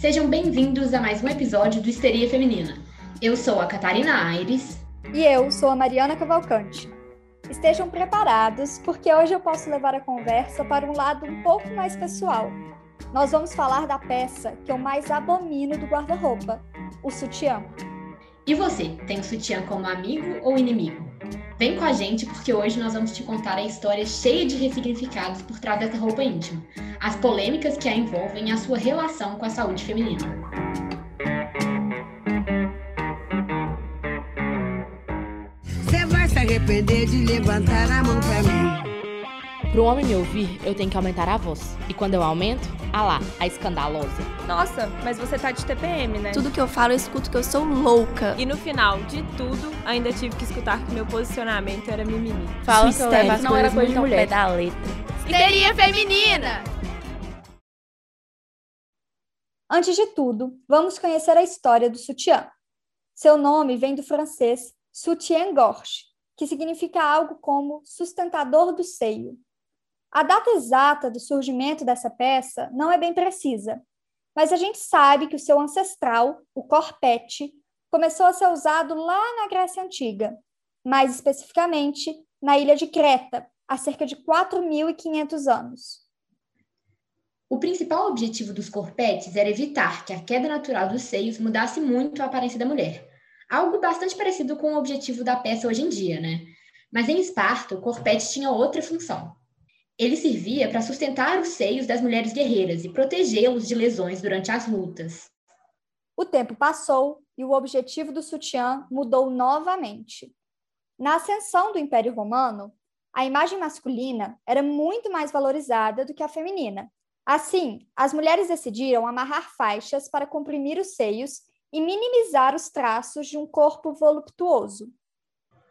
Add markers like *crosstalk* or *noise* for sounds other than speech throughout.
Sejam bem-vindos a mais um episódio do Histeria Feminina. Eu sou a Catarina Aires. E eu sou a Mariana Cavalcante. Estejam preparados, porque hoje eu posso levar a conversa para um lado um pouco mais pessoal. Nós vamos falar da peça que eu mais abomino do guarda-roupa, o sutiã. E você, tem o sutiã como amigo ou inimigo? Vem com a gente porque hoje nós vamos te contar a história cheia de ressignificados por trás dessa roupa íntima, as polêmicas que a envolvem e a sua relação com a saúde feminina. Você vai se arrepender de levantar a mão pra mim. Para um homem me ouvir, eu tenho que aumentar a voz. E quando eu aumento, ah lá, a escandalosa. Nossa, mas você tá de TPM, né? Tudo que eu falo, eu escuto que eu sou louca. E no final de tudo, ainda tive que escutar que meu posicionamento era mimimi. Fala que eu levo as não era coisa muito de mulher. pé da letra. Histeria feminina! Antes de tudo, vamos conhecer a história do sutiã. Seu nome vem do francês soutien-gorge, que significa algo como sustentador do seio. A data exata do surgimento dessa peça não é bem precisa, mas a gente sabe que o seu ancestral, o corpete, começou a ser usado lá na Grécia Antiga, mais especificamente na ilha de Creta, há cerca de 4.500 anos. O principal objetivo dos corpetes era evitar que a queda natural dos seios mudasse muito a aparência da mulher. Algo bastante parecido com o objetivo da peça hoje em dia, né? Mas em Esparta, o corpete tinha outra função. Ele servia para sustentar os seios das mulheres guerreiras e protegê-los de lesões durante as lutas. O tempo passou e o objetivo do sutiã mudou novamente. Na ascensão do Império Romano, a imagem masculina era muito mais valorizada do que a feminina. Assim, as mulheres decidiram amarrar faixas para comprimir os seios e minimizar os traços de um corpo voluptuoso.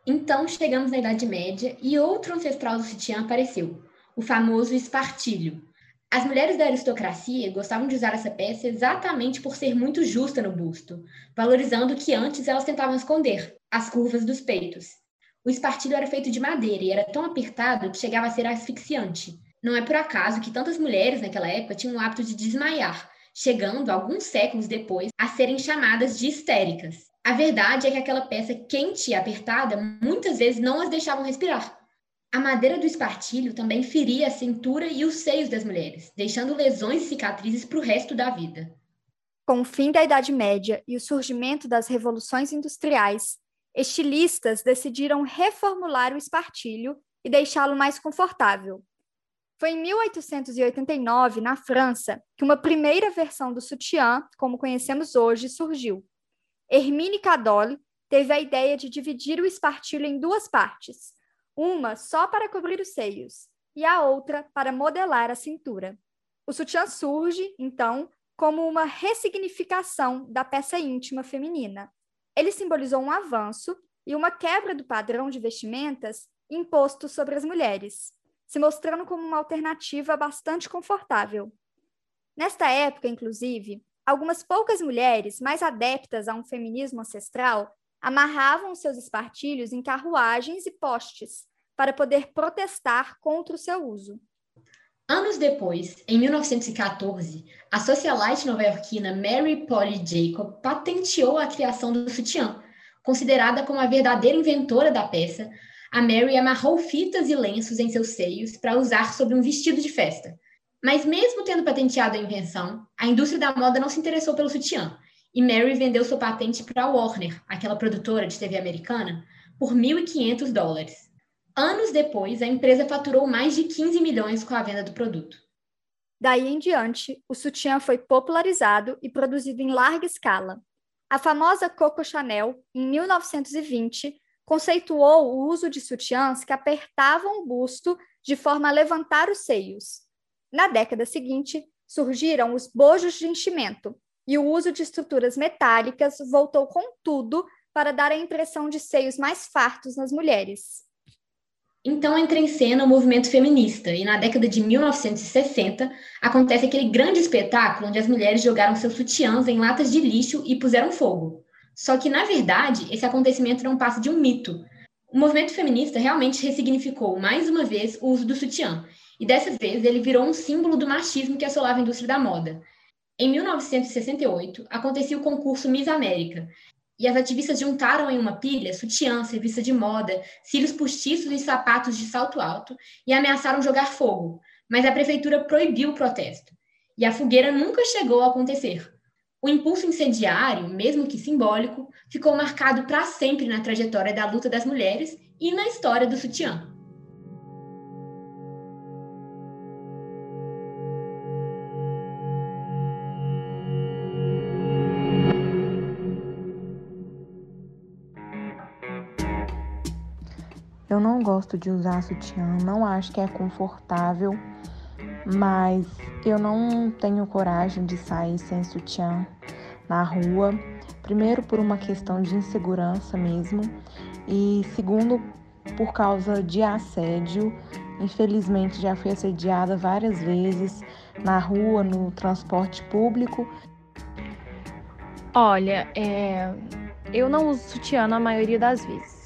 Então chegamos na Idade Média e outro ancestral do sutiã apareceu, o famoso espartilho. As mulheres da aristocracia gostavam de usar essa peça exatamente por ser muito justa no busto, valorizando o que antes elas tentavam esconder, as curvas dos peitos. O espartilho era feito de madeira e era tão apertado que chegava a ser asfixiante. Não é por acaso que tantas mulheres naquela época tinham o hábito de desmaiar, chegando, alguns séculos depois, a serem chamadas de histéricas. A verdade é que aquela peça quente e apertada muitas vezes não as deixavam respirar. A madeira do espartilho também feria a cintura e os seios das mulheres, deixando lesões e cicatrizes para o resto da vida. Com o fim da Idade Média e o surgimento das revoluções industriais, estilistas decidiram reformular o espartilho e deixá-lo mais confortável. Foi em 1889, na França, que uma primeira versão do sutiã, como conhecemos hoje, surgiu. Hermine Cadol teve a ideia de dividir o espartilho em duas partes, uma só para cobrir os seios e a outra para modelar a cintura. O sutiã surge, então, como uma ressignificação da peça íntima feminina. Ele simbolizou um avanço e uma quebra do padrão de vestimentas imposto sobre as mulheres, se mostrando como uma alternativa bastante confortável. Nesta época, inclusive, algumas poucas mulheres mais adeptas a um feminismo ancestral amarravam seus espartilhos em carruagens e postes para poder protestar contra o seu uso. Anos depois, em 1914, a socialite nova-iorquina Mary Polly Jacob patenteou a criação do sutiã. Considerada como a verdadeira inventora da peça, a Mary amarrou fitas e lenços em seus seios para usar sobre um vestido de festa. Mas mesmo tendo patenteado a invenção, a indústria da moda não se interessou pelo sutiã, e Mary vendeu sua patente para a Warner, aquela produtora de TV americana, por 1.500 dólares. Anos depois, a empresa faturou mais de 15 milhões com a venda do produto. Daí em diante, o sutiã foi popularizado e produzido em larga escala. A famosa Coco Chanel, em 1920, conceituou o uso de sutiãs que apertavam o busto de forma a levantar os seios. Na década seguinte, surgiram os bojos de enchimento, e o uso de estruturas metálicas voltou com tudo para dar a impressão de seios mais fartos nas mulheres. Então entra em cena o movimento feminista, e na década de 1960 acontece aquele grande espetáculo onde as mulheres jogaram seus sutiãs em latas de lixo e puseram fogo. Só que, na verdade, esse acontecimento não passa de um mito. O movimento feminista realmente ressignificou, mais uma vez, o uso do sutiã, e dessa vez ele virou um símbolo do machismo que assolava a indústria da moda. Em 1968, acontecia o concurso Miss América, e as ativistas juntaram em uma pilha sutiãs, revista de moda, cílios postiços e sapatos de salto alto e ameaçaram jogar fogo, mas a prefeitura proibiu o protesto. E a fogueira nunca chegou a acontecer. O impulso incendiário, mesmo que simbólico, ficou marcado para sempre na trajetória da luta das mulheres e na história do sutiã. Não gosto de usar sutiã, não acho que é confortável, mas eu não tenho coragem de sair sem sutiã na rua. Primeiro, por uma questão de insegurança mesmo, e segundo, por causa de assédio. Infelizmente, já fui assediada várias vezes na rua, no transporte público. Olha, é... eu não uso sutiã na maioria das vezes.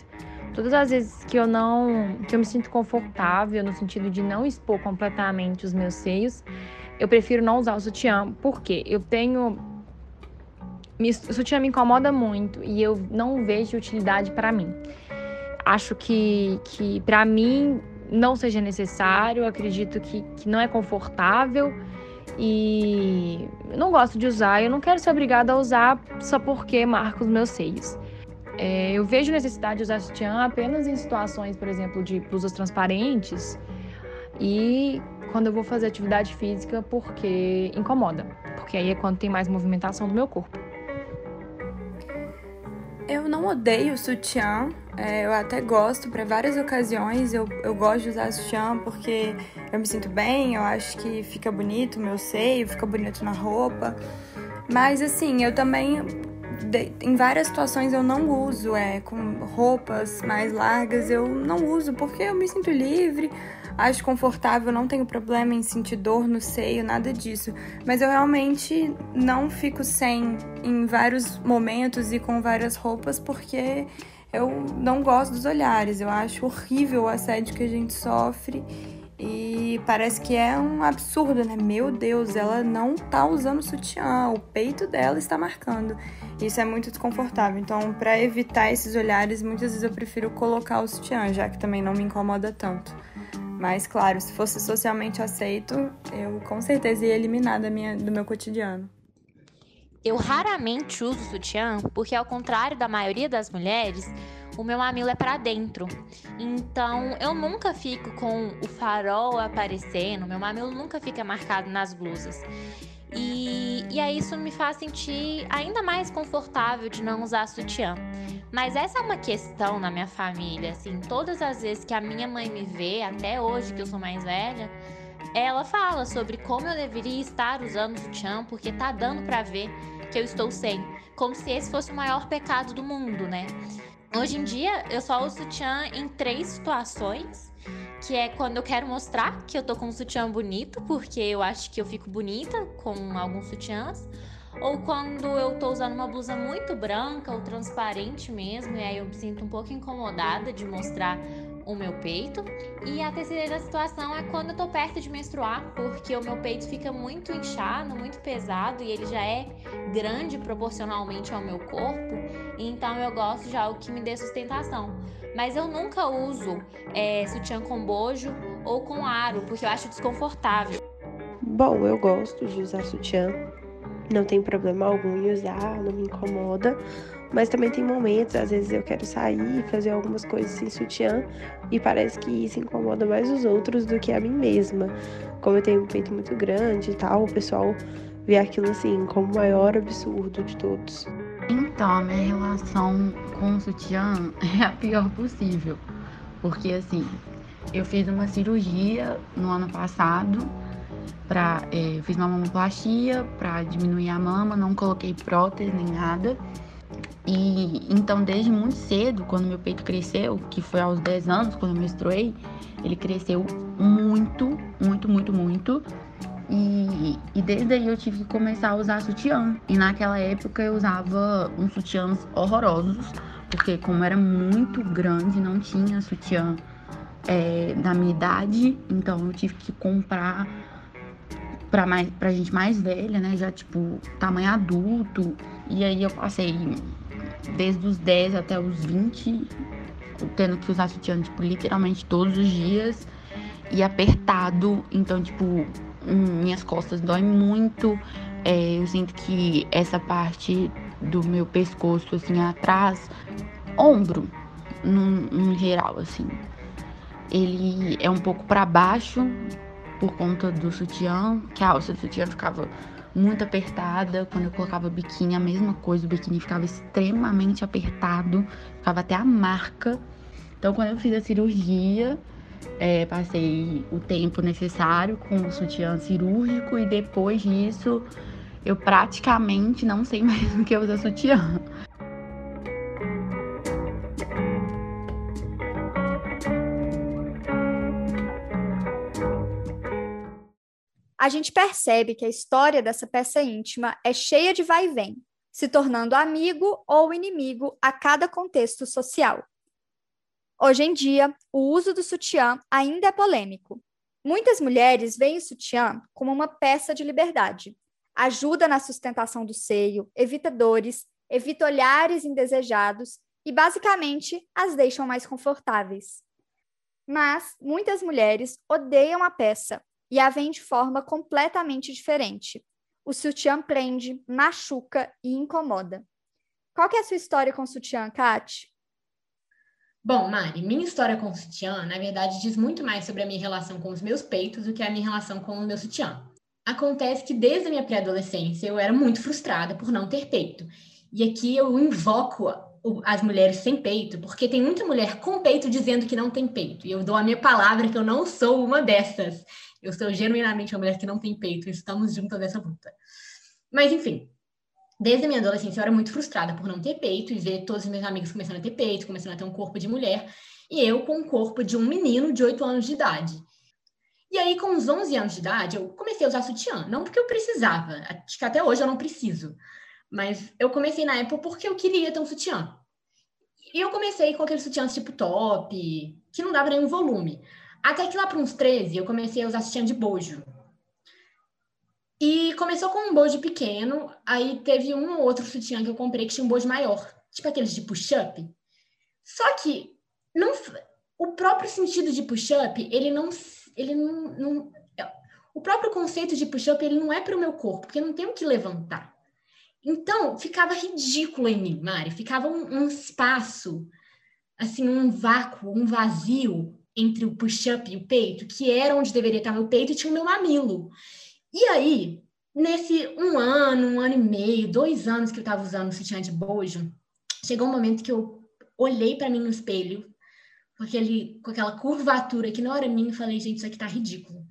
Todas as vezes que eu não, que eu me sinto confortável no sentido de não expor completamente os meus seios, eu prefiro não usar o sutiã, porque eu tenho me, o sutiã me incomoda muito e eu não vejo utilidade para mim. Acho que, que para mim não seja necessário, acredito que, que não é confortável e não gosto de usar. Eu não quero ser obrigada a usar só porque marca os meus seios. É, eu vejo necessidade de usar sutiã apenas em situações, por exemplo, de blusas transparentes e quando eu vou fazer atividade física porque incomoda, porque aí é quando tem mais movimentação do meu corpo. Eu não odeio sutiã, é, eu até gosto para várias ocasiões. Eu, eu gosto de usar sutiã porque eu me sinto bem, eu acho que fica bonito o meu seio, fica bonito na roupa. Mas assim, eu também em várias situações eu não uso, é, com roupas mais largas, eu não uso porque eu me sinto livre, acho confortável, não tenho problema em sentir dor no seio, nada disso. Mas eu realmente não fico sem em vários momentos e com várias roupas porque eu não gosto dos olhares, eu acho horrível o assédio que a gente sofre. E parece que é um absurdo, né? Meu Deus, ela não tá usando sutiã, o peito dela está marcando. Isso é muito desconfortável. Então, para evitar esses olhares, muitas vezes eu prefiro colocar o sutiã, já que também não me incomoda tanto. Mas, claro, se fosse socialmente aceito, eu com certeza ia eliminar da minha, do meu cotidiano. Eu raramente uso sutiã porque, ao contrário da maioria das mulheres, o meu mamilo é para dentro. Então, eu nunca fico com o farol aparecendo, meu mamilo nunca fica marcado nas blusas. E, e aí isso me faz sentir ainda mais confortável de não usar sutiã. Mas essa é uma questão na minha família, assim, todas as vezes que a minha mãe me vê, até hoje que eu sou mais velha, ela fala sobre como eu deveria estar usando sutiã, porque tá dando para ver que eu estou sem, como se esse fosse o maior pecado do mundo, né? Hoje em dia eu só uso sutiã em três situações que é quando eu quero mostrar que eu tô com um sutiã bonito, porque eu acho que eu fico bonita com alguns sutiãs, ou quando eu tô usando uma blusa muito branca ou transparente mesmo, e aí eu me sinto um pouco incomodada de mostrar o meu peito. E a terceira situação é quando eu tô perto de menstruar, porque o meu peito fica muito inchado, muito pesado e ele já é grande proporcionalmente ao meu corpo. Então eu gosto de algo que me dê sustentação. Mas eu nunca uso é, sutiã com bojo ou com aro, porque eu acho desconfortável. Bom, eu gosto de usar sutiã. Não tem problema algum em usar, não me incomoda. Mas também tem momentos, às vezes eu quero sair e fazer algumas coisas sem sutiã e parece que isso incomoda mais os outros do que a mim mesma. Como eu tenho um peito muito grande e tal, o pessoal vê aquilo assim como o maior absurdo de todos. Então, a minha relação com o sutiã *laughs* é a pior possível. Porque assim, eu fiz uma cirurgia no ano passado para é, fiz uma mamoplastia para diminuir a mama, não coloquei prótese nem nada. E então, desde muito cedo, quando meu peito cresceu, que foi aos 10 anos, quando eu menstruei, ele cresceu muito, muito, muito, muito. E, e desde aí eu tive que começar a usar sutiã. E naquela época eu usava uns sutiãs horrorosos, porque como era muito grande, não tinha sutiã é, da minha idade, então eu tive que comprar pra, mais, pra gente mais velha, né? Já, tipo, tamanho adulto. E aí eu passei desde os 10 até os 20, tendo que usar sutiã, tipo, literalmente todos os dias. E apertado. Então, tipo, minhas costas doem muito. É, eu sinto que essa parte do meu pescoço, assim, atrás, ombro, no geral, assim. Ele é um pouco para baixo por conta do sutiã, que a alça do sutiã ficava muito apertada. Quando eu colocava biquíni, a mesma coisa, o biquíni ficava extremamente apertado, ficava até a marca. Então, quando eu fiz a cirurgia, é, passei o tempo necessário com o sutiã cirúrgico e depois disso eu praticamente não sei *laughs* mais o que usar sutiã. A gente percebe que a história dessa peça íntima é cheia de vai e vem, se tornando amigo ou inimigo a cada contexto social. Hoje em dia, o uso do sutiã ainda é polêmico. Muitas mulheres veem o sutiã como uma peça de liberdade, ajuda na sustentação do seio, evita dores, evita olhares indesejados e, basicamente, as deixam mais confortáveis. Mas muitas mulheres odeiam a peça e a veem de forma completamente diferente. O sutiã prende, machuca e incomoda. Qual que é a sua história com o sutiã, Kat? Bom, Mari, minha história com o sutiã, na verdade, diz muito mais sobre a minha relação com os meus peitos do que a minha relação com o meu sutiã. Acontece que desde a minha pré-adolescência eu era muito frustrada por não ter peito. E aqui eu invoco as mulheres sem peito, porque tem muita mulher com peito dizendo que não tem peito. E eu dou a minha palavra que eu não sou uma dessas. Eu sou genuinamente uma mulher que não tem peito. Estamos juntas nessa luta. Mas, enfim, desde a minha adolescência eu era muito frustrada por não ter peito e ver todos os meus amigos começando a ter peito, começando a ter um corpo de mulher. E eu com o corpo de um menino de 8 anos de idade. E aí, com uns 11 anos de idade, eu comecei a usar sutiã. Não porque eu precisava, acho que até hoje eu não preciso. Mas eu comecei na época porque eu queria ter um sutiã. E eu comecei com aqueles sutiãs tipo top, que não dava nenhum volume. Até que lá para uns 13, eu comecei a usar sutiã de bojo. E começou com um bojo pequeno, aí teve um ou outro sutiã que eu comprei que tinha um bojo maior, tipo aqueles de push-up. Só que não, o próprio sentido de push-up, ele não ele não, não o próprio conceito de push-up ele não é para o meu corpo, porque eu não tenho que levantar. Então, ficava ridículo em mim, Mari. Ficava um, um espaço, assim, um vácuo, um vazio entre o push-up e o peito, que era onde deveria estar meu peito, e tinha o meu mamilo. E aí, nesse um ano, um ano e meio, dois anos que eu estava usando o sutiã de bojo, chegou um momento que eu olhei para mim no espelho com, aquele, com aquela curvatura que não era minha e falei, gente, isso aqui tá ridículo.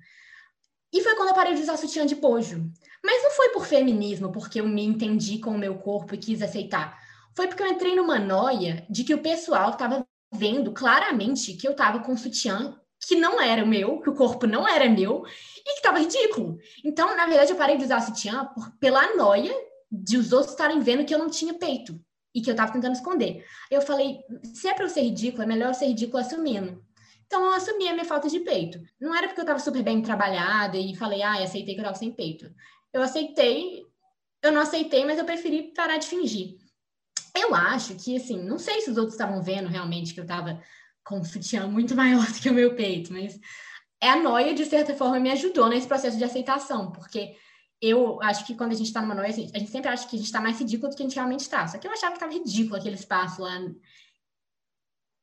E foi quando eu parei de usar sutiã de bojo. Mas não foi por feminismo, porque eu me entendi com o meu corpo e quis aceitar. Foi porque eu entrei numa noia de que o pessoal estava vendo claramente que eu estava com sutiã que não era meu, que o corpo não era meu e que estava ridículo. Então, na verdade, eu parei de usar sutiã por, pela noia de os outros estarem vendo que eu não tinha peito e que eu estava tentando esconder. Eu falei, se é para eu ser ridícula, é melhor eu ser ridícula assumindo. Então, eu assumi a minha falta de peito. Não era porque eu estava super bem trabalhada e falei, ah, aceitei que eu estava sem peito. Eu aceitei, eu não aceitei, mas eu preferi parar de fingir. Eu acho que, assim, não sei se os outros estavam vendo realmente que eu estava com um sutiã muito *laughs* maior do que o meu peito, mas é a noia, de certa forma, me ajudou nesse processo de aceitação, porque eu acho que quando a gente está numa noia, a gente sempre acha que a gente está mais ridículo do que a gente realmente está. Só que eu achava que estava ridículo aquele espaço lá,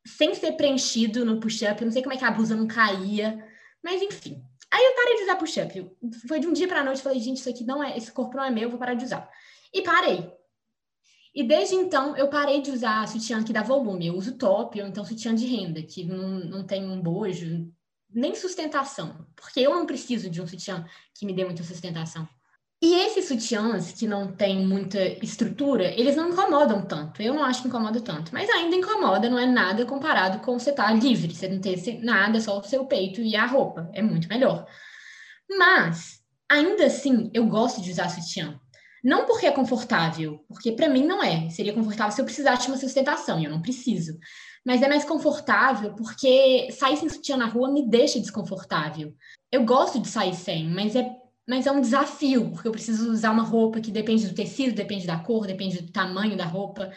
sem ser preenchido no push-up. Eu não sei como é que a blusa não caía, mas enfim. Aí eu parei de usar push-up. Foi de um dia para a noite, falei, gente, isso aqui não é, esse corpo não é meu, vou parar de usar. E parei. E desde então eu parei de usar sutiã que dá volume. Eu uso top ou então sutiã de renda, que não, não tem um bojo, nem sustentação. Porque eu não preciso de um sutiã que me dê muita sustentação. E esses sutiãs que não têm muita estrutura, eles não incomodam tanto. Eu não acho que incomoda tanto, mas ainda incomoda, não é nada comparado com você estar tá livre, você não ter nada, só o seu peito e a roupa. É muito melhor. Mas, ainda assim, eu gosto de usar sutiã. Não porque é confortável, porque para mim não é. Seria confortável se eu precisasse de uma sustentação, e eu não preciso. Mas é mais confortável porque sair sem sutiã na rua me deixa desconfortável. Eu gosto de sair sem, mas é mas é um desafio, porque eu preciso usar uma roupa que depende do tecido, depende da cor, depende do tamanho da roupa,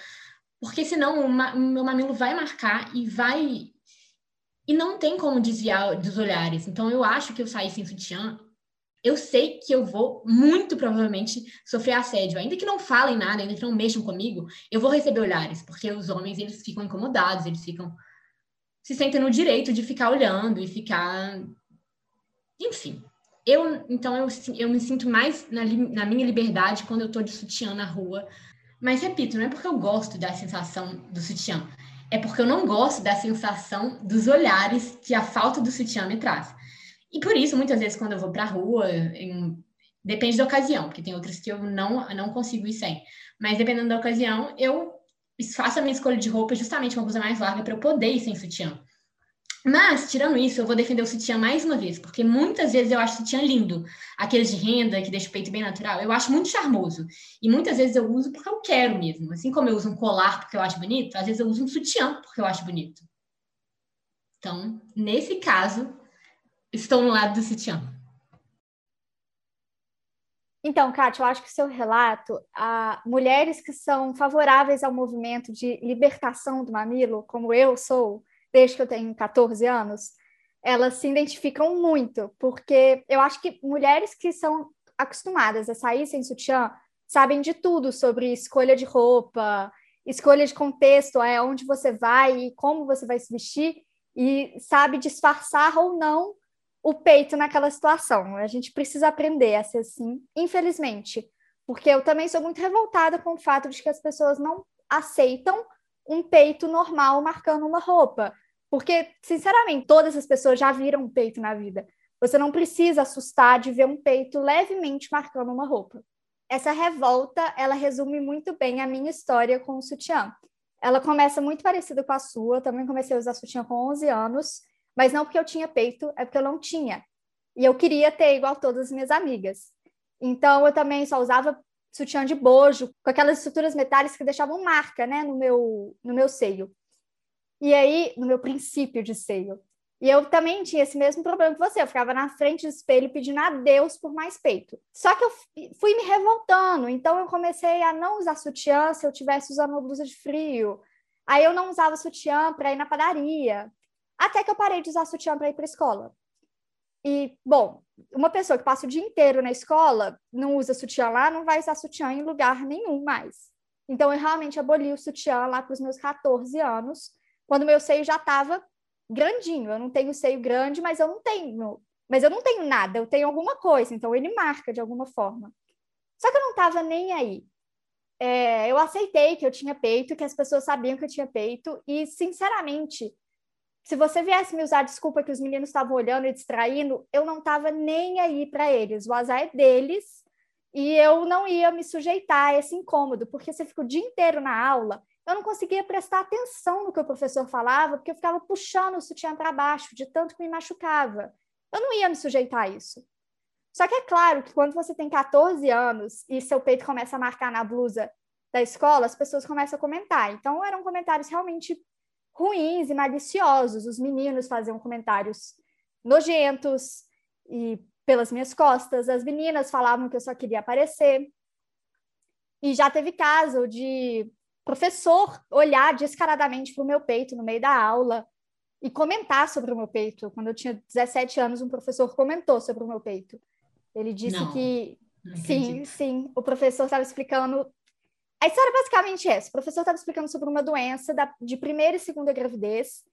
porque senão o, meu mamilo vai marcar e vai. E não tem como desviar dos olhares. Então, eu acho que eu sair sem sutiã, eu sei que eu vou, muito provavelmente, sofrer assédio. Ainda que não falem nada, ainda que não mexam comigo, eu vou receber olhares, porque os homens, eles ficam incomodados, eles ficam. se sentem no direito de ficar olhando e ficar. Enfim, eu, então, eu, eu me sinto mais na, na minha liberdade quando eu tô de sutiã na rua. Mas, repito, não é porque eu gosto da sensação do sutiã. É porque eu não gosto da sensação dos olhares que a falta do sutiã me traz. E por isso, muitas vezes, quando eu vou pra rua, em... depende da ocasião, porque tem outras que eu não, não consigo ir sem. Mas dependendo da ocasião, eu faço a minha escolha de roupa justamente uma blusa mais larga para eu poder ir sem sutiã. Mas, tirando isso, eu vou defender o sutiã mais uma vez, porque muitas vezes eu acho o sutiã lindo. Aqueles de renda, que deixa o peito bem natural, eu acho muito charmoso. E muitas vezes eu uso porque eu quero mesmo. Assim como eu uso um colar porque eu acho bonito, às vezes eu uso um sutiã porque eu acho bonito. Então, nesse caso, estou no lado do sutiã. Então, Kátia, eu acho que o seu relato, a mulheres que são favoráveis ao movimento de libertação do mamilo, como eu sou, desde que eu tenho 14 anos, elas se identificam muito, porque eu acho que mulheres que são acostumadas a sair sem sutiã sabem de tudo sobre escolha de roupa, escolha de contexto, é onde você vai e como você vai se vestir, e sabe disfarçar ou não o peito naquela situação. A gente precisa aprender a ser assim, infelizmente, porque eu também sou muito revoltada com o fato de que as pessoas não aceitam um peito normal marcando uma roupa. Porque, sinceramente, todas as pessoas já viram um peito na vida. Você não precisa assustar de ver um peito levemente marcando uma roupa. Essa revolta, ela resume muito bem a minha história com o sutiã. Ela começa muito parecida com a sua, eu também comecei a usar sutiã com 11 anos, mas não porque eu tinha peito, é porque eu não tinha. E eu queria ter igual todas as minhas amigas. Então, eu também só usava sutiã de bojo, com aquelas estruturas metálicas que deixavam marca, né, no meu, no meu seio. E aí, no meu princípio de seio. E eu também tinha esse mesmo problema que você. Eu ficava na frente do espelho pedindo a Deus por mais peito. Só que eu fui me revoltando. Então eu comecei a não usar sutiã se eu tivesse usando uma blusa de frio. Aí eu não usava sutiã para ir na padaria. Até que eu parei de usar sutiã para ir para escola. E, bom, uma pessoa que passa o dia inteiro na escola, não usa sutiã lá, não vai usar sutiã em lugar nenhum mais. Então eu realmente aboli o sutiã lá para os meus 14 anos quando meu seio já estava grandinho. Eu não tenho seio grande, mas eu não tenho, mas eu não tenho nada, eu tenho alguma coisa, então ele marca de alguma forma. Só que eu não estava nem aí. É, eu aceitei que eu tinha peito, que as pessoas sabiam que eu tinha peito, e sinceramente, se você viesse me usar desculpa que os meninos estavam olhando e distraindo, eu não estava nem aí para eles. O azar é deles e eu não ia me sujeitar a esse incômodo, porque você fica o dia inteiro na aula eu não conseguia prestar atenção no que o professor falava, porque eu ficava puxando o sutiã para baixo, de tanto que me machucava. Eu não ia me sujeitar a isso. Só que é claro que quando você tem 14 anos e seu peito começa a marcar na blusa da escola, as pessoas começam a comentar. Então eram comentários realmente ruins e maliciosos. Os meninos faziam comentários nojentos e pelas minhas costas. As meninas falavam que eu só queria aparecer. E já teve caso de professor olhar descaradamente para o meu peito no meio da aula e comentar sobre o meu peito. Quando eu tinha 17 anos, um professor comentou sobre o meu peito. Ele disse não, que não sim, sim, o professor estava explicando. A história é basicamente essa: o professor estava explicando sobre uma doença da, de primeira e segunda gravidez.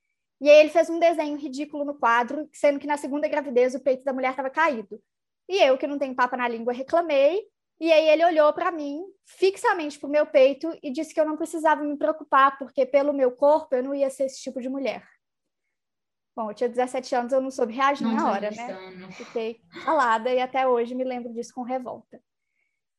E aí ele fez um desenho ridículo no quadro, sendo que na segunda gravidez o peito da mulher estava caído. E eu, que não tenho papa na língua, reclamei, e aí ele olhou para mim, fixamente para o meu peito, e disse que eu não precisava me preocupar, porque pelo meu corpo eu não ia ser esse tipo de mulher. Bom, eu tinha 17 anos, eu não soube reagir não na hora, né? Fiquei calada e até hoje me lembro disso com revolta.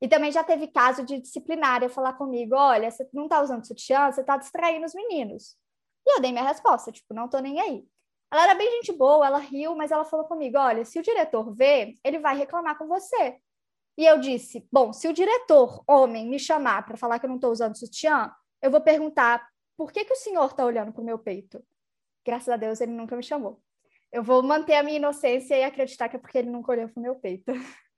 E também já teve caso de disciplinária falar comigo: olha, você não está usando sutiã, você está distraindo os meninos. E eu dei minha resposta, tipo, não tô nem aí. Ela era bem gente boa, ela riu, mas ela falou comigo: olha, se o diretor vê, ele vai reclamar com você. E eu disse: bom, se o diretor, homem, me chamar para falar que eu não estou usando sutiã, eu vou perguntar por que, que o senhor está olhando para o meu peito? Graças a Deus ele nunca me chamou. Eu vou manter a minha inocência e acreditar que é porque ele nunca olhou para o meu peito. *laughs*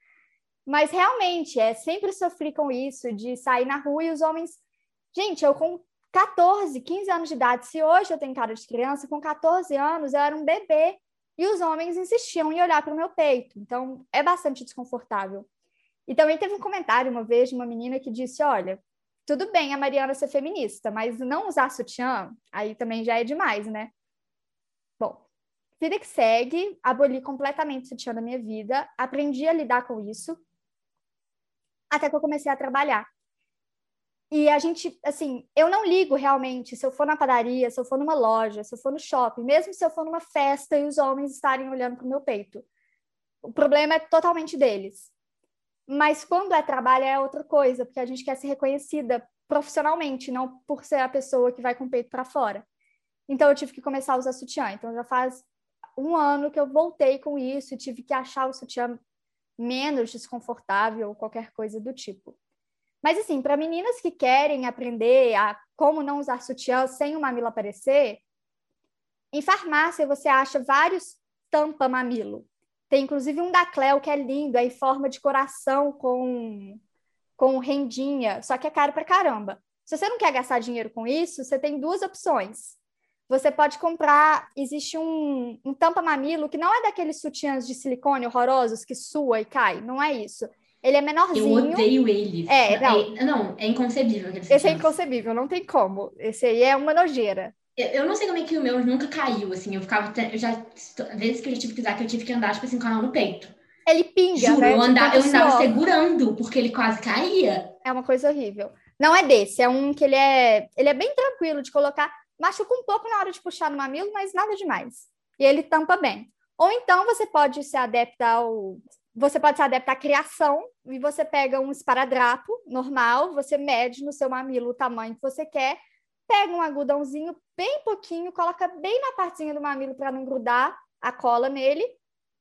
Mas realmente, é sempre sofri com isso, de sair na rua e os homens. Gente, eu com 14, 15 anos de idade, se hoje eu tenho cara de criança, com 14 anos eu era um bebê e os homens insistiam em olhar para o meu peito. Então, é bastante desconfortável. E também teve um comentário uma vez de uma menina que disse: Olha, tudo bem a Mariana ser feminista, mas não usar sutiã, aí também já é demais, né? Bom, vida que segue, aboli completamente o sutiã da minha vida, aprendi a lidar com isso, até que eu comecei a trabalhar. E a gente, assim, eu não ligo realmente se eu for na padaria, se eu for numa loja, se eu for no shopping, mesmo se eu for numa festa e os homens estarem olhando para o meu peito. O problema é totalmente deles. Mas quando é trabalho é outra coisa, porque a gente quer ser reconhecida profissionalmente, não por ser a pessoa que vai com o peito para fora. Então eu tive que começar a usar sutiã. Então já faz um ano que eu voltei com isso e tive que achar o sutiã menos desconfortável ou qualquer coisa do tipo. Mas assim, para meninas que querem aprender a como não usar sutiã sem o mamilo aparecer, em farmácia você acha vários tampa mamilo. Tem inclusive um da Cleo que é lindo, é em forma de coração com com rendinha, só que é caro para caramba. Se você não quer gastar dinheiro com isso, você tem duas opções. Você pode comprar, existe um, um tampa-mamilo que não é daqueles sutiãs de silicone horrorosos que sua e cai, não é isso. Ele é menorzinho. Eu odeio eles. É, não. É, não, é inconcebível. Esse é inconcebível, não tem como. Esse aí é uma nojeira. Eu, não sei como é que o meu nunca caiu, assim. Eu ficava. Eu já. Vezes que eu já tive que usar, que eu tive que andar, tipo assim, com a mão no peito. Ele pinga, Juro, né? eu, andava, Tipo, eu andava segurando, porque ele quase caía. É uma coisa horrível. Não é desse, é um que ele é, ele é bem tranquilo de colocar. Machuca um pouco na hora de puxar no mamilo, mas nada demais. E ele tampa bem. Ou então você pode se adaptar ao. Você pode se adaptar à criação e você pega um esparadrapo normal, você mede no seu mamilo o tamanho que você quer, pega um algodãozinho bem pouquinho, coloca bem na partezinha do mamilo para não grudar a cola nele,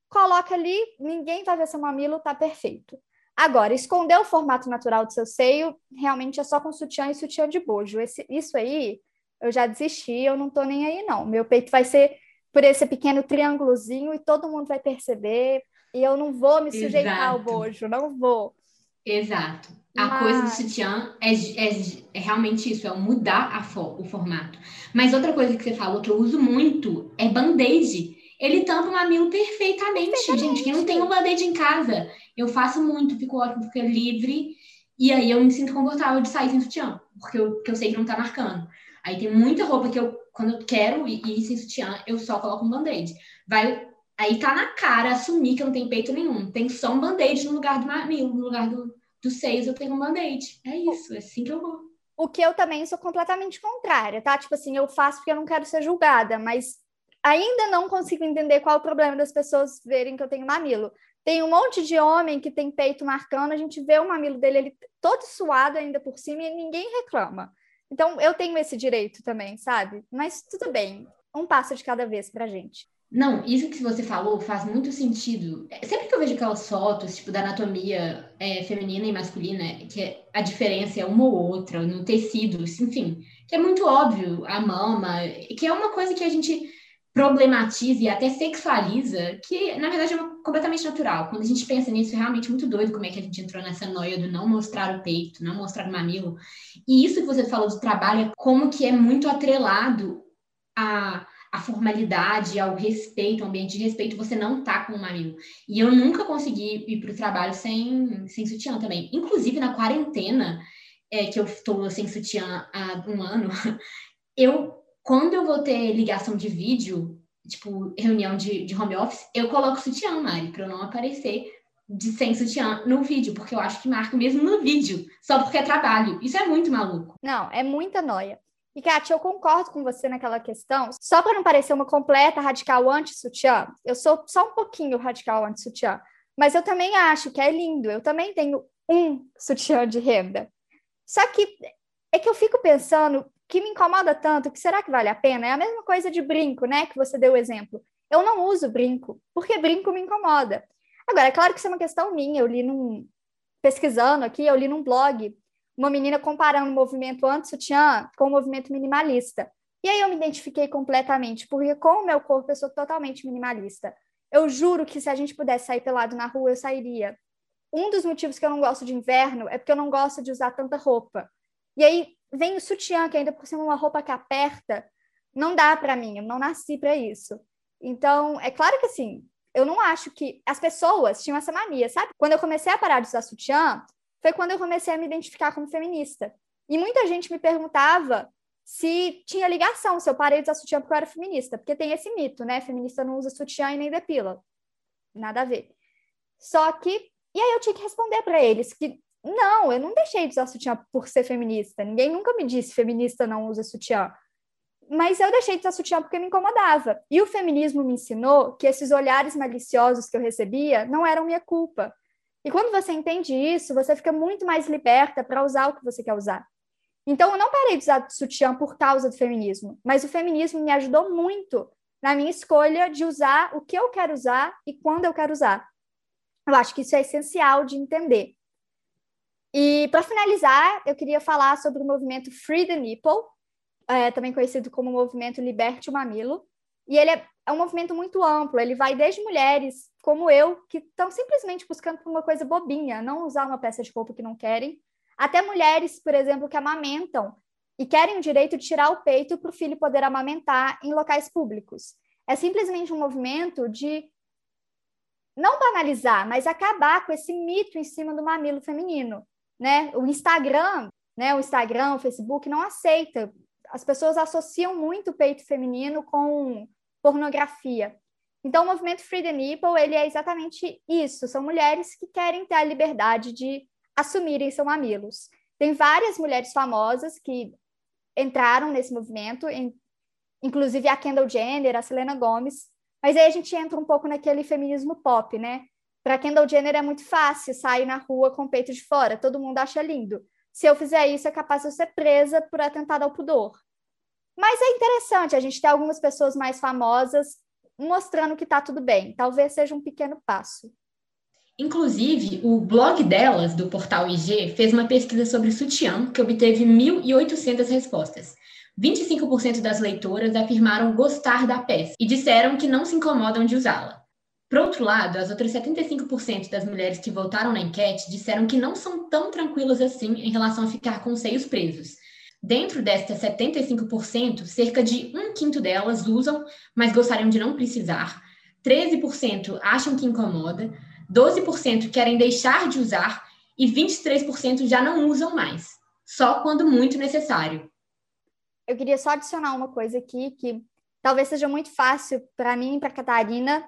coloca ali, ninguém vai ver seu mamilo, tá perfeito. Agora, esconder o formato natural do seu seio, realmente é só com sutiã e sutiã de bojo. Esse, isso aí, eu já desisti, eu não tô nem aí, não. Meu peito vai ser por esse pequeno triângulozinho e todo mundo vai perceber. E eu não vou me sujeitar ao Exato. bojo, não vou. Exato. A Mas- coisa do sutiã é, é, é realmente isso, é mudar a fo- o formato. Mas outra coisa que você falou que eu uso muito é band-aid. Ele tampa o mamilo perfeitamente, gente. Quem não tem um band-aid em casa, eu faço muito, fico ótimo, fica livre. E aí eu me sinto confortável de sair sem sutiã, porque eu, porque eu sei que não tá marcando. Aí tem muita roupa que eu, quando eu quero ir, ir sem sutiã, eu só coloco um band-aid. Vai, aí tá na cara assumir que eu não tenho peito nenhum. Tem só um band-aid no lugar do mamilo, no lugar do, dos seios eu tenho um band-aid. É isso, é assim que eu vou. O que eu também sou completamente contrária, tá? Tipo assim, eu faço porque eu não quero ser julgada, mas ainda não consigo entender qual é o problema das pessoas verem que eu tenho mamilo. Tem um monte de homem que tem peito marcando, a gente vê o mamilo dele ele todo suado ainda por cima e ninguém reclama. Então eu tenho esse direito também, sabe? Mas tudo bem, um passo de cada vez pra gente. Não, isso que você falou faz muito sentido. Sempre que eu vejo aquelas fotos, tipo, da anatomia é, feminina e masculina, que é- a diferença é uma ou outra, no tecido, enfim, que é muito óbvio, a mama, que é uma coisa que a gente problematiza e até sexualiza, que na verdade é completamente natural. Quando a gente pensa nisso, é realmente muito doido como é que a gente entrou nessa noia do não mostrar o peito, não mostrar o mamilo. E isso que você falou do trabalho, é como que é muito atrelado a a formalidade, ao respeito, ao ambiente de respeito, você não tá com o mamilo. E eu nunca consegui ir pro trabalho sem, sem sutiã também. Inclusive, na quarentena, é, que eu estou sem sutiã há um ano, *laughs* eu, quando eu vou ter ligação de vídeo, tipo, reunião de, de home office, eu coloco sutiã, Mari, pra eu não aparecer de sem sutiã no vídeo, porque eu acho que marca mesmo no vídeo, só porque é trabalho. Isso é muito maluco. Não, é muita noia. E, Kátia, eu concordo com você naquela questão. Só para não parecer uma completa radical anti-sutiã, eu sou só um pouquinho radical anti-sutiã. Mas eu também acho que é lindo. Eu também tenho um sutiã de renda. Só que é que eu fico pensando que me incomoda tanto que será que vale a pena? É a mesma coisa de brinco, né? Que você deu o exemplo. Eu não uso brinco, porque brinco me incomoda. Agora, é claro que isso é uma questão minha. Eu li num. Pesquisando aqui, eu li num blog uma menina comparando o movimento anti-sutiã com o movimento minimalista. E aí eu me identifiquei completamente, porque com o meu corpo eu sou totalmente minimalista. Eu juro que se a gente pudesse sair pelado na rua, eu sairia. um dos motivos que eu não gosto de inverno é porque eu não gosto de usar tanta roupa. E aí vem o sutiã, que ainda por cima é uma roupa que aperta, não dá para mim, eu não nasci para isso. Então, é claro que assim, eu não acho que as pessoas tinham essa mania, sabe? Quando eu comecei a parar de usar sutiã, foi quando eu comecei a me identificar como feminista. E muita gente me perguntava se tinha ligação, se eu parei de usar sutiã porque eu era feminista, porque tem esse mito, né? Feminista não usa sutiã e nem depila. Nada a ver. Só que, e aí eu tinha que responder para eles que não, eu não deixei de usar sutiã por ser feminista. Ninguém nunca me disse feminista não usa sutiã. Mas eu deixei de usar sutiã porque me incomodava. E o feminismo me ensinou que esses olhares maliciosos que eu recebia não eram minha culpa. E quando você entende isso, você fica muito mais liberta para usar o que você quer usar. Então, eu não parei de usar sutiã por causa do feminismo, mas o feminismo me ajudou muito na minha escolha de usar o que eu quero usar e quando eu quero usar. Eu acho que isso é essencial de entender. E, para finalizar, eu queria falar sobre o movimento Free the Nipple, é, também conhecido como movimento Liberte o Mamilo. E ele é, é um movimento muito amplo, ele vai desde mulheres como eu, que estão simplesmente buscando por uma coisa bobinha, não usar uma peça de roupa que não querem, até mulheres, por exemplo, que amamentam e querem o direito de tirar o peito para o filho poder amamentar em locais públicos. É simplesmente um movimento de não banalizar, mas acabar com esse mito em cima do mamilo feminino, né? O Instagram, né? O Instagram, o Facebook não aceita. As pessoas associam muito o peito feminino com pornografia. Então, o movimento Free the Nipple, ele é exatamente isso. São mulheres que querem ter a liberdade de assumirem seus mamilos. Tem várias mulheres famosas que entraram nesse movimento, inclusive a Kendall Jenner, a Selena Gomez, mas aí a gente entra um pouco naquele feminismo pop, né? Para Kendall Jenner é muito fácil sair na rua com o peito de fora, todo mundo acha lindo. Se eu fizer isso, é capaz de eu ser presa por atentado ao pudor. Mas é interessante a gente ter algumas pessoas mais famosas mostrando que está tudo bem. Talvez seja um pequeno passo. Inclusive, o blog delas, do portal IG, fez uma pesquisa sobre sutiã que obteve 1.800 respostas. 25% das leitoras afirmaram gostar da peça e disseram que não se incomodam de usá-la. Por outro lado, as outras 75% das mulheres que votaram na enquete disseram que não são tão tranquilas assim em relação a ficar com os seios presos. Dentro destas 75%, cerca de um quinto delas usam, mas gostariam de não precisar. 13% acham que incomoda, 12% querem deixar de usar e 23% já não usam mais, só quando muito necessário. Eu queria só adicionar uma coisa aqui que talvez seja muito fácil para mim e para Catarina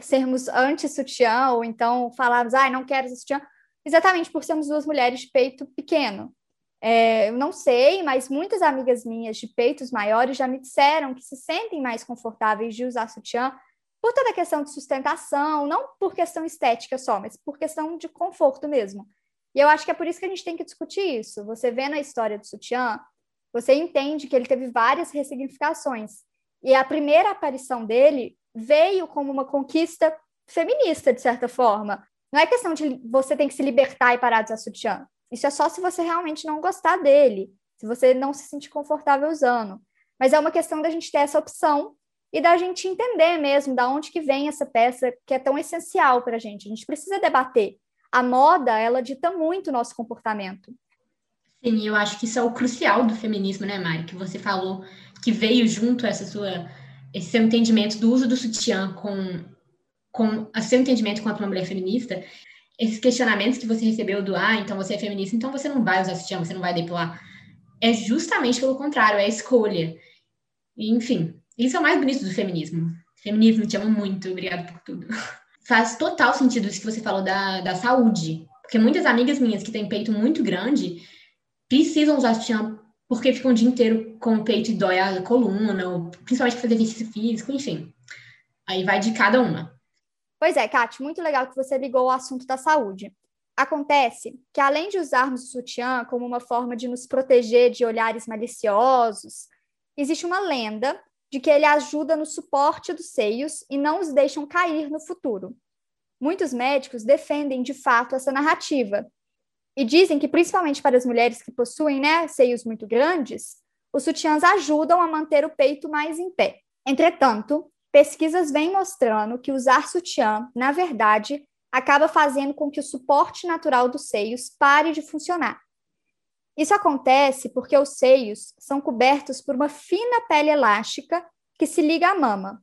sermos anti-sutiã ou então falarmos, ah, não quero sutiã, exatamente por sermos duas mulheres de peito pequeno. É, eu não sei, mas muitas amigas minhas de peitos maiores já me disseram que se sentem mais confortáveis de usar sutiã por toda a questão de sustentação, não por questão estética só, mas por questão de conforto mesmo. E eu acho que é por isso que a gente tem que discutir isso. Você vê na história do sutiã, você entende que ele teve várias ressignificações. E a primeira aparição dele veio como uma conquista feminista, de certa forma. Não é questão de você tem que se libertar e parar de usar sutiã. Isso é só se você realmente não gostar dele, se você não se sentir confortável usando. Mas é uma questão da gente ter essa opção e da gente entender mesmo da onde que vem essa peça que é tão essencial para a gente. A gente precisa debater. A moda, ela dita muito o nosso comportamento. Sim, eu acho que isso é o crucial do feminismo, né, Mari? Que você falou que veio junto essa sua esse seu entendimento do uso do sutiã com com o seu entendimento quanto uma mulher feminista, esses questionamentos que você recebeu do ah, então você é feminista, então você não vai usar sutiã, você não vai depilar. É justamente pelo contrário, é a escolha. Enfim, isso é o mais bonito do feminismo. Feminismo, te amo muito, obrigada por tudo. *laughs* Faz total sentido isso que você falou da, da saúde. Porque muitas amigas minhas que têm peito muito grande precisam usar sutiã porque ficam o dia inteiro com o peito e dói a coluna, ou principalmente fazer exercício físico, enfim. Aí vai de cada uma. Pois é, Kate, muito legal que você ligou o assunto da saúde. Acontece que, além de usarmos o sutiã como uma forma de nos proteger de olhares maliciosos, existe uma lenda de que ele ajuda no suporte dos seios e não os deixam cair no futuro. Muitos médicos defendem de fato essa narrativa e dizem que, principalmente para as mulheres que possuem né, seios muito grandes, os sutiãs ajudam a manter o peito mais em pé. Entretanto, pesquisas vêm mostrando que usar sutiã, na verdade, acaba fazendo com que o suporte natural dos seios pare de funcionar. Isso acontece porque os seios são cobertos por uma fina pele elástica que se liga à mama.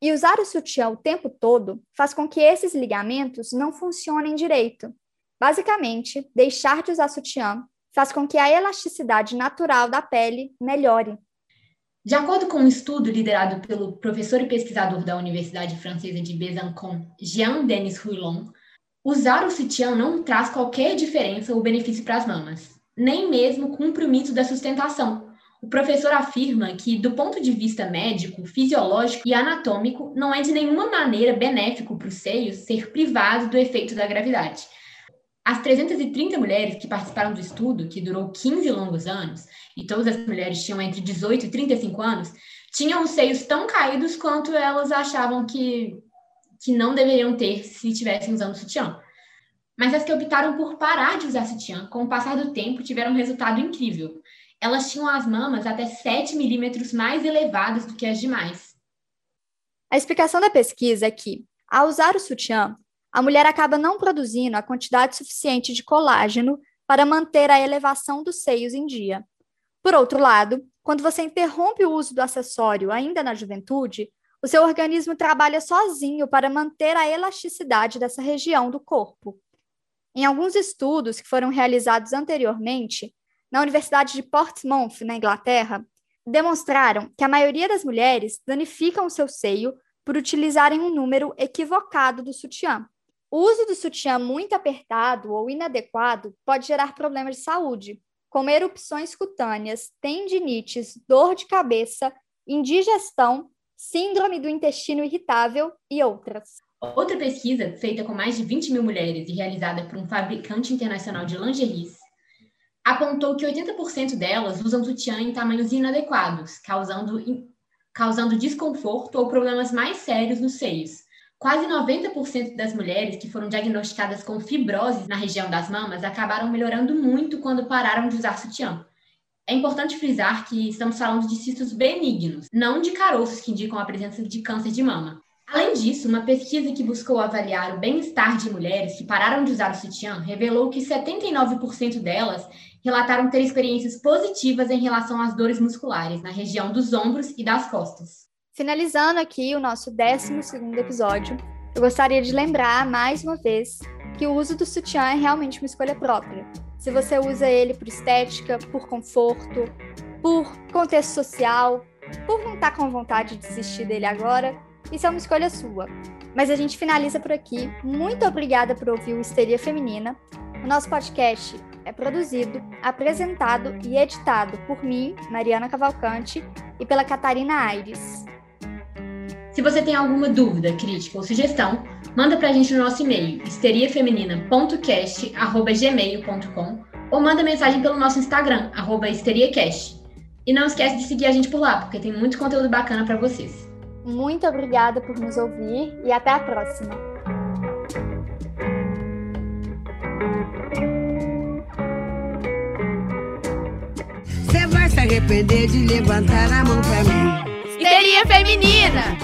E usar o sutiã o tempo todo faz com que esses ligamentos não funcionem direito. Basicamente, deixar de usar sutiã faz com que a elasticidade natural da pele melhore. De acordo com um estudo liderado pelo professor e pesquisador da Universidade Francesa de Besançon, Jean-Denis Rouillon, usar o sutiã não traz qualquer diferença ou benefício para as mamas, nem mesmo cumpre o mito da sustentação. O professor afirma que, do ponto de vista médico, fisiológico e anatômico, não é de nenhuma maneira benéfico para os seios ser privado do efeito da gravidade. As 330 mulheres que participaram do estudo, que durou 15 longos anos, e todas as mulheres tinham entre 18 e 35 anos, tinham os seios tão caídos quanto elas achavam que, que não deveriam ter se estivessem usando sutiã. Mas as que optaram por parar de usar sutiã, com o passar do tempo, tiveram um resultado incrível. Elas tinham as mamas até 7 milímetros mais elevadas do que as demais. A explicação da pesquisa é que, ao usar o sutiã, a mulher acaba não produzindo a quantidade suficiente de colágeno para manter a elevação dos seios em dia. Por outro lado, quando você interrompe o uso do acessório ainda na juventude, o seu organismo trabalha sozinho para manter a elasticidade dessa região do corpo. Em alguns estudos que foram realizados anteriormente, na Universidade de Portsmouth, na Inglaterra, demonstraram que a maioria das mulheres danificam o seu seio por utilizarem um número equivocado do sutiã. O uso do sutiã muito apertado ou inadequado pode gerar problemas de saúde, como erupções cutâneas, tendinites, dor de cabeça, indigestão, síndrome do intestino irritável e outras. Outra pesquisa, feita com mais de 20 mil mulheres e realizada por um fabricante internacional de lingeries, apontou que 80% delas usam sutiã em tamanhos inadequados, causando, causando desconforto ou problemas mais sérios nos seios, Quase 90% das mulheres que foram diagnosticadas com fibrose na região das mamas acabaram melhorando muito quando pararam de usar sutiã. É importante frisar que estamos falando de cistos benignos, não de caroços que indicam a presença de câncer de mama. Além disso, uma pesquisa que buscou avaliar o bem-estar de mulheres que pararam de usar o sutiã revelou que 79% delas relataram ter experiências positivas em relação às dores musculares na região dos ombros e das costas. Finalizando aqui o nosso 12 episódio, eu gostaria de lembrar mais uma vez que o uso do sutiã é realmente uma escolha própria. Se você usa ele por estética, por conforto, por contexto social, por não estar com vontade de desistir dele agora, isso é uma escolha sua. Mas a gente finaliza por aqui. Muito obrigada por ouvir o Histeria Feminina. O nosso podcast é produzido, apresentado e editado por mim, Mariana Cavalcante, e pela Catarina Aires. Se você tem alguma dúvida, crítica ou sugestão, manda pra gente no nosso e-mail histeriafeminina.cast@gmail.com ou manda mensagem pelo nosso Instagram @histeriacast. E não esquece de seguir a gente por lá, porque tem muito conteúdo bacana para vocês. Muito obrigada por nos ouvir e até a próxima. Você vai se arrepender de levantar a mão pra mim. Histeria feminina!